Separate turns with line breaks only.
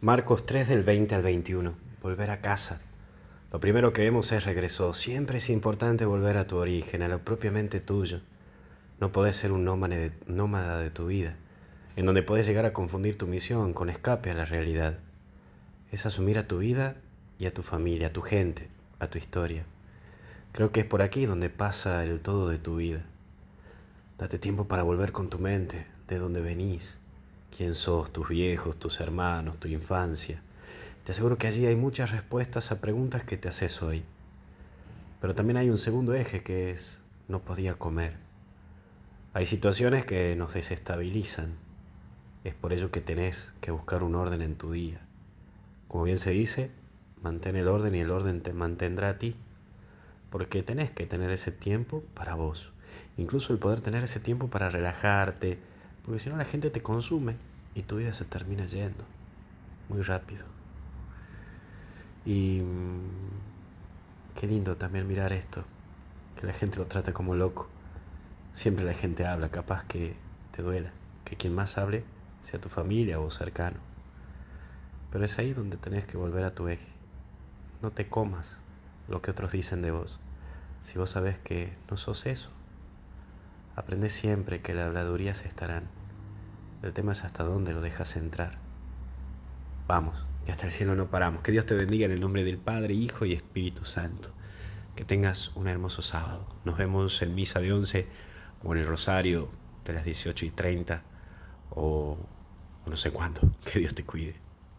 Marcos 3 del 20 al 21. Volver a casa. Lo primero que vemos es regresó. Siempre es importante volver a tu origen, a lo propiamente tuyo. No podés ser un nómada de tu vida, en donde puedes llegar a confundir tu misión con escape a la realidad. Es asumir a tu vida y a tu familia, a tu gente, a tu historia. Creo que es por aquí donde pasa el todo de tu vida. Date tiempo para volver con tu mente, de donde venís, quién sos, tus viejos, tus hermanos, tu infancia. Te aseguro que allí hay muchas respuestas a preguntas que te haces hoy. Pero también hay un segundo eje que es no podía comer. Hay situaciones que nos desestabilizan. Es por ello que tenés que buscar un orden en tu día. Como bien se dice, mantén el orden y el orden te mantendrá a ti. Porque tenés que tener ese tiempo para vos. Incluso el poder tener ese tiempo para relajarte, porque si no la gente te consume y tu vida se termina yendo muy rápido. Y mm, qué lindo también mirar esto, que la gente lo trata como loco. Siempre la gente habla, capaz que te duela, que quien más hable sea tu familia o cercano. Pero es ahí donde tenés que volver a tu eje. No te comas lo que otros dicen de vos, si vos sabés que no sos eso. Aprende siempre que las habladurías estarán. El tema es hasta dónde lo dejas entrar. Vamos, que hasta el cielo no paramos. Que Dios te bendiga en el nombre del Padre, Hijo y Espíritu Santo. Que tengas un hermoso sábado. Nos vemos en misa de 11 o en el rosario de las 18 y 30 o no sé cuándo. Que Dios te cuide.